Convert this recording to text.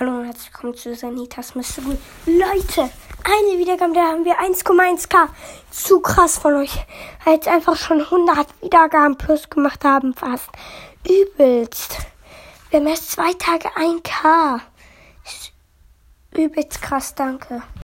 Hallo und herzlich willkommen zu Sanitas Mystery. Leute, eine Wiedergabe, da haben wir 1,1k. Zu krass von euch. Als einfach schon 100 Wiedergaben plus gemacht haben, fast. Übelst. Wir haben erst zwei Tage 1k. Übelst krass, danke.